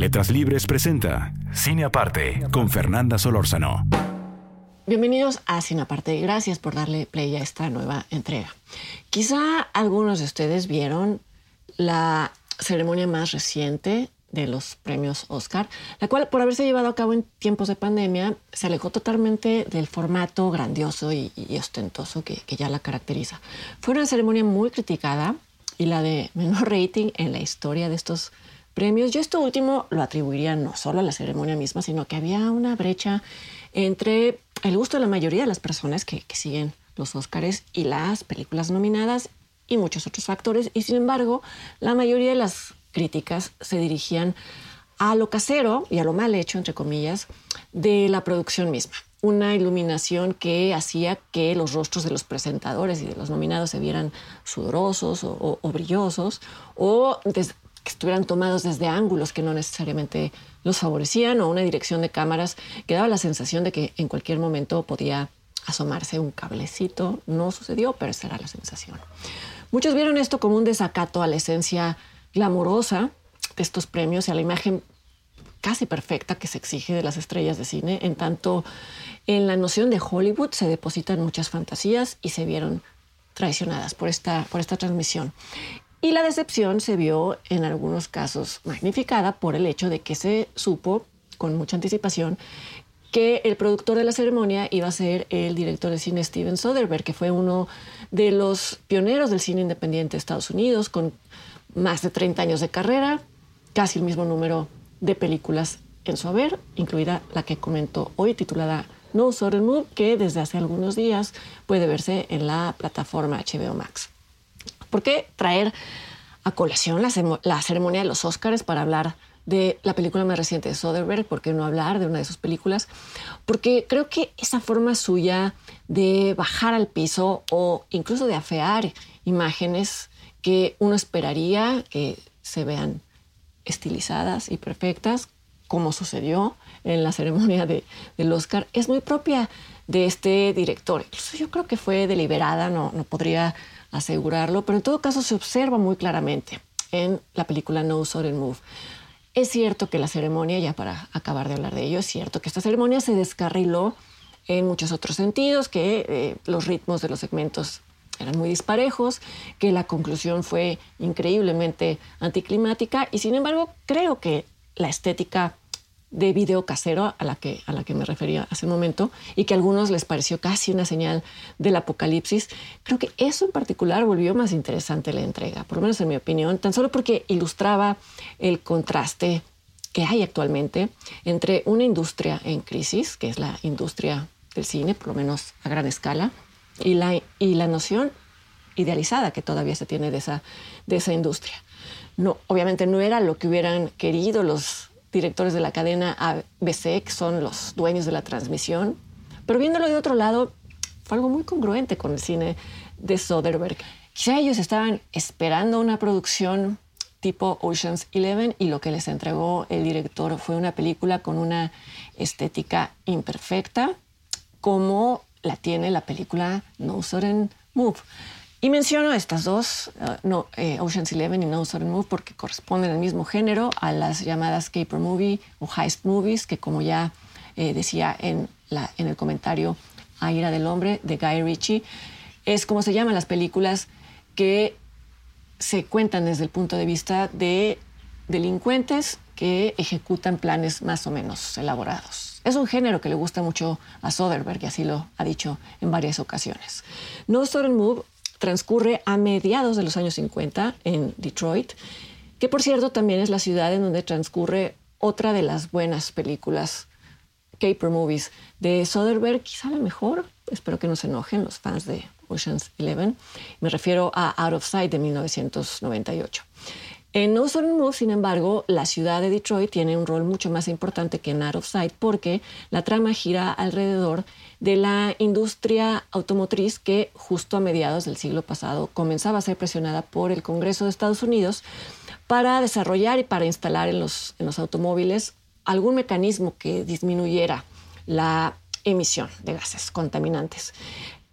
Letras Libres presenta Cine Aparte con Fernanda Solórzano. Bienvenidos a Cine Aparte. Gracias por darle play a esta nueva entrega. Quizá algunos de ustedes vieron la ceremonia más reciente de los premios Oscar, la cual por haberse llevado a cabo en tiempos de pandemia se alejó totalmente del formato grandioso y, y ostentoso que, que, ya la caracteriza. Fue una ceremonia muy criticada y la de menor rating en la historia de estos premios. Yo esto último lo atribuiría no solo a la ceremonia misma, sino que había una brecha entre el gusto de la mayoría de las personas que, siguen los Oscars y las películas nominadas y muchos otros factores. Y sin embargo, la mayoría de las críticas se dirigían a lo casero y a lo mal hecho, entre comillas, de la producción misma. Una iluminación que hacía que los rostros de los presentadores y de los nominados se vieran sudorosos o, brillosos o que estuvieran tomados desde ángulos que no necesariamente los favorecían o una dirección de cámaras que daba la sensación de que en cualquier momento podía asomarse un cablecito. No sucedió, pero esa era la sensación. Muchos vieron esto como un desacato a la esencia glamurosa de estos premios y a la imagen casi perfecta que se exige de las estrellas de cine, en tanto en la noción de Hollywood se depositan muchas fantasías y se vieron traicionadas por esta, por esta transmisión. Y la decepción se vio en algunos casos magnificada por el hecho de que se supo con mucha anticipación que el productor de la ceremonia iba a ser el director de cine Steven Soderbergh, que fue uno de los pioneros del cine independiente de Estados Unidos, con más de 30 años de carrera, casi el mismo número de películas en su haber, incluida la que comentó hoy, titulada No Sudden Move, que desde hace algunos días puede verse en la plataforma HBO Max. ¿Por qué traer a colación la, ceremonia de los Oscars para hablar de la película más reciente de Soderbergh? ¿Por qué no hablar de una de sus películas? Porque creo que esa forma suya de bajar al piso o incluso de afear imágenes que uno esperaría que se vean estilizadas y perfectas, como sucedió en la ceremonia de, del Oscar, es muy propia de este director. Incluso yo creo que fue deliberada, no, no podría asegurarlo, pero en todo caso se observa muy claramente en la película No Sudden Move. Es cierto que la ceremonia, ya para acabar de hablar de ello, es cierto que esta ceremonia se descarriló en muchos otros sentidos, que eh, los ritmos de los segmentos eran muy disparejos, que la conclusión fue increíblemente anticlimática y sin embargo creo que la estética de video casero a la que, a la que me refería hace un momento y que a algunos les pareció casi una señal del apocalipsis, creo que eso en particular volvió más interesante la entrega, por lo menos en mi opinión, tan solo porque ilustraba el contraste que hay actualmente entre una industria en crisis, que es la industria del cine, por lo menos a gran escala, y la, y la noción idealizada que todavía se tiene de esa, de esa industria. No, obviamente no era lo que hubieran querido los directores de la cadena ABC, son los dueños de la transmisión, pero viéndolo de otro lado, fue algo muy congruente con el cine de Soderbergh. Quizá ellos estaban esperando una producción tipo Ocean's Eleven y lo que les entregó el director fue una película con una estética imperfecta, como la tiene la película No Sudden Move. Y menciono estas dos, uh, no, eh, Ocean's Eleven y No Sudden Move, porque corresponden al mismo género, a las llamadas caper movie o heist movies, que como ya eh, decía en, la, en el comentario a Ira del Hombre de Guy Ritchie, es como se llaman las películas que se cuentan desde el punto de vista de delincuentes que ejecutan planes más o menos elaborados. Es un género que le gusta mucho a Soderbergh y así lo ha dicho en varias ocasiones. No Sudden Move transcurre a mediados de los años 50 en Detroit, que por cierto también es la ciudad en donde transcurre otra de las buenas películas caper movies de Soderbergh, quizá la mejor, espero que no se enojen los fans de Ocean's Eleven, me refiero a Out of Sight de 1998. En No Move, sin embargo, la ciudad de Detroit tiene un rol mucho más importante que en Out of Sight porque la trama gira alrededor de la industria automotriz que justo a mediados del siglo pasado comenzaba a ser presionada por el Congreso de Estados Unidos para desarrollar y para instalar en los, en los automóviles algún mecanismo que disminuyera la emisión de gases contaminantes.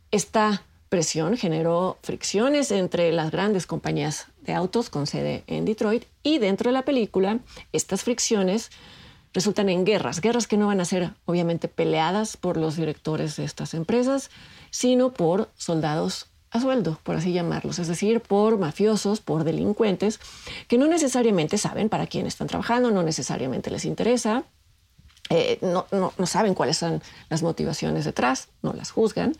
Esta presión generó fricciones entre las grandes compañías de autos con sede en Detroit y dentro de la película estas fricciones resultan en guerras, guerras que no van a ser obviamente peleadas por los directores de estas empresas, sino por soldados a sueldo, por así llamarlos, es decir, por mafiosos, por delincuentes, que no necesariamente saben para quién están trabajando, no necesariamente les interesa, eh, no, no, saben cuáles son las motivaciones detrás, no las juzgan.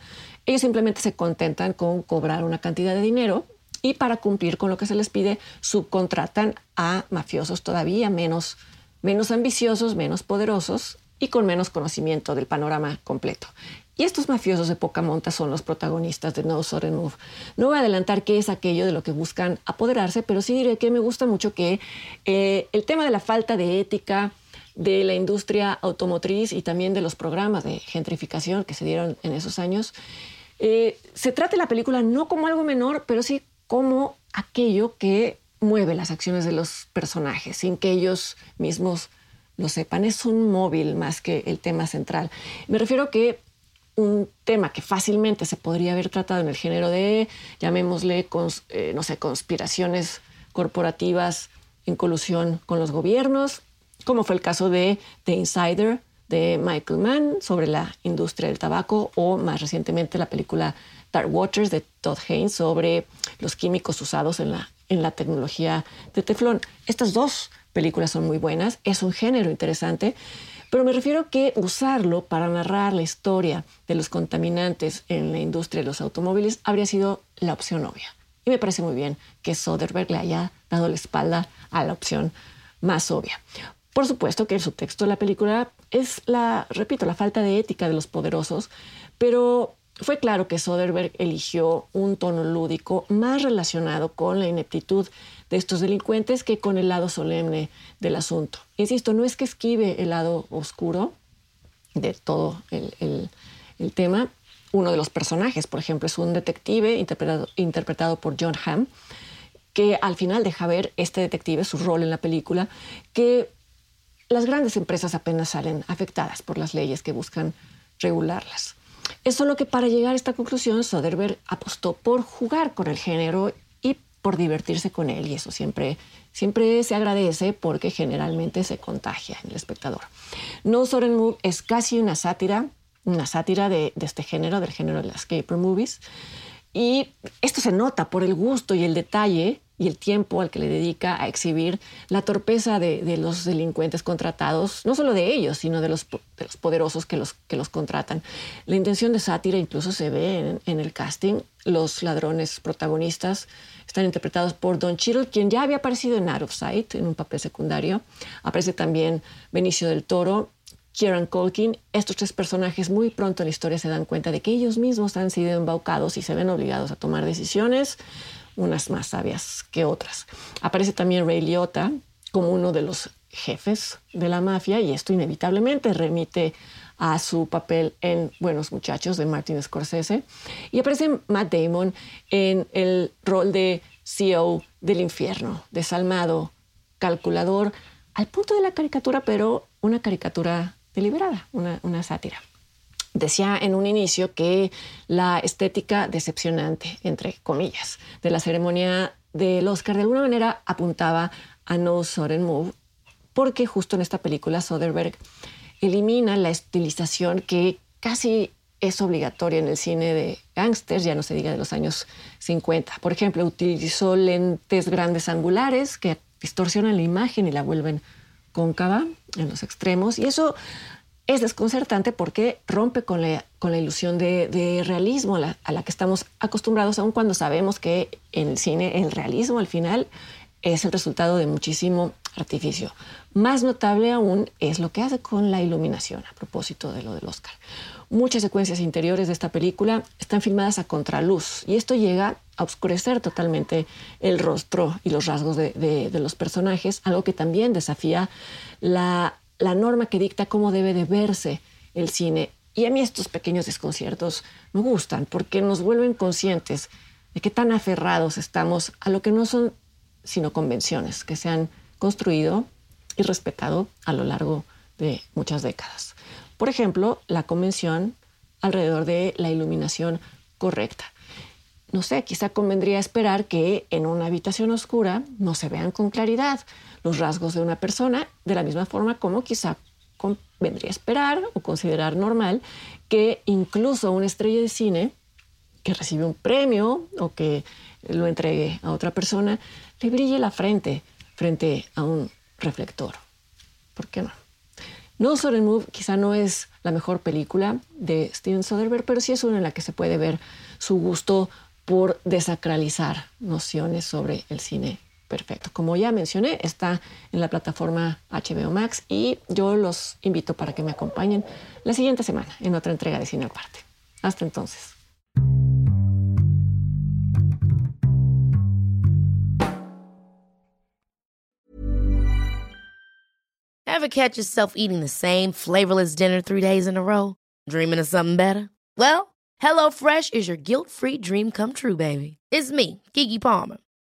Ellos simplemente se contentan con cobrar una cantidad de dinero y para cumplir con lo que se les pide subcontratan a mafiosos todavía menos, menos ambiciosos, menos poderosos y con menos conocimiento del panorama completo. Y estos mafiosos de poca monta son los protagonistas de No Sudden Move. No voy a adelantar qué es aquello de lo que buscan apoderarse, pero sí diré que me gusta mucho que eh, el tema de la falta de ética, de la industria automotriz y también de los programas de gentrificación que se dieron en esos años, eh, se trata la película no como algo menor, pero sí como aquello que mueve las acciones de los personajes, sin que ellos mismos lo sepan. Es un móvil más que el tema central. Me refiero que un tema que fácilmente se podría haber tratado en el género de, llamémosle, eh, no sé, conspiraciones corporativas en colusión con los gobiernos, como fue el caso de The Insider de Michael Mann sobre la industria del tabaco o más recientemente la película Waters de Todd Haynes sobre los químicos usados en la, en la tecnología de teflón. Estas dos películas son muy buenas, es un género interesante, pero me refiero que usarlo para narrar la historia de los contaminantes en la industria de los automóviles habría sido la opción obvia. Y me parece muy bien que Soderbergh le haya dado la espalda a la opción más obvia. Por supuesto que el subtexto de la película es la, repito, la falta de ética de los poderosos, pero fue claro que Soderbergh eligió un tono lúdico más relacionado con la ineptitud de estos delincuentes que con el lado solemne del asunto. Insisto, no es que esquive el lado oscuro de todo el, tema. Uno de los personajes, por ejemplo, es un detective interpretado, interpretado por John Hamm, que al final deja ver este detective, su rol en la película, que las grandes empresas apenas salen afectadas por las leyes que buscan regularlas. Es solo que para llegar a esta conclusión, Soderbergh apostó por jugar con el género y por divertirse con él, y eso siempre, siempre se agradece porque generalmente se contagia en el espectador. No Move es casi una sátira, una sátira de, de este género, del género de las caper movies, y esto se nota por el gusto y el detalle y el tiempo al que le dedica a exhibir la torpeza de, los delincuentes contratados, no solo de ellos, sino de los, poderosos que los, que los contratan. La intención de sátira incluso se ve en, el casting. Los ladrones protagonistas están interpretados por Don Cheadle, quien ya había aparecido en Out of Sight, en un papel secundario. Aparece también Benicio del Toro, Kieran Culkin. Estos tres personajes muy pronto en la historia se dan cuenta de que ellos mismos han sido embaucados y se ven obligados a tomar decisiones unas más sabias que otras. Aparece también Ray Liotta como uno de los jefes de la mafia y esto inevitablemente remite a su papel en Buenos Muchachos de Martin Scorsese. Y aparece Matt Damon en el rol de CEO del infierno, desalmado, calculador, al punto de la caricatura, pero una caricatura deliberada, una, una sátira. Decía en un inicio que la estética decepcionante, entre comillas, de la ceremonia del Oscar de alguna manera apuntaba a No Sudden Move, porque justo en esta película Soderbergh elimina la estilización que casi es obligatoria en el cine de gángsters, ya no se diga de los años 50. Por ejemplo, utilizó lentes grandes angulares que distorsionan la imagen y la vuelven cóncava en los extremos, y eso es desconcertante porque rompe con la, con la ilusión de, realismo a la, que estamos acostumbrados, aun cuando sabemos que en el cine el realismo al final es el resultado de muchísimo artificio. Más notable aún es lo que hace con la iluminación, a propósito de lo del Oscar. Muchas secuencias interiores de esta película están filmadas a contraluz y esto llega a oscurecer totalmente el rostro y los rasgos de, los personajes, algo que también desafía la, la norma que dicta cómo debe de verse el cine. Y a mí estos pequeños desconciertos me gustan porque nos vuelven conscientes de qué tan aferrados estamos a lo que no son sino convenciones que se han construido y respetado a lo largo de muchas décadas. Por ejemplo, la convención alrededor de la iluminación correcta. No sé, quizá convendría esperar que en una habitación oscura no se vean con claridad los rasgos de una persona, de la misma forma como quizá convendría esperar o considerar normal que incluso una estrella de cine que recibe un premio o que lo entregue a otra persona, le brille la frente frente a un reflector. ¿Por qué no? No Sudden Move quizá no es la mejor película de Steven Soderbergh, pero sí es una en la que se puede ver su gusto por desacralizar nociones sobre el cine perfecto. Como ya mencioné, está en la plataforma HBO Max y yo los invito para que me acompañen la siguiente semana en otra entrega de Cine Aparte. Hasta entonces. Ever catch yourself eating the same flavorless dinner three days in a row? Dreaming of something better? Well, HelloFresh is your guilt-free dream come true, baby. It's me, Kiki Palmer.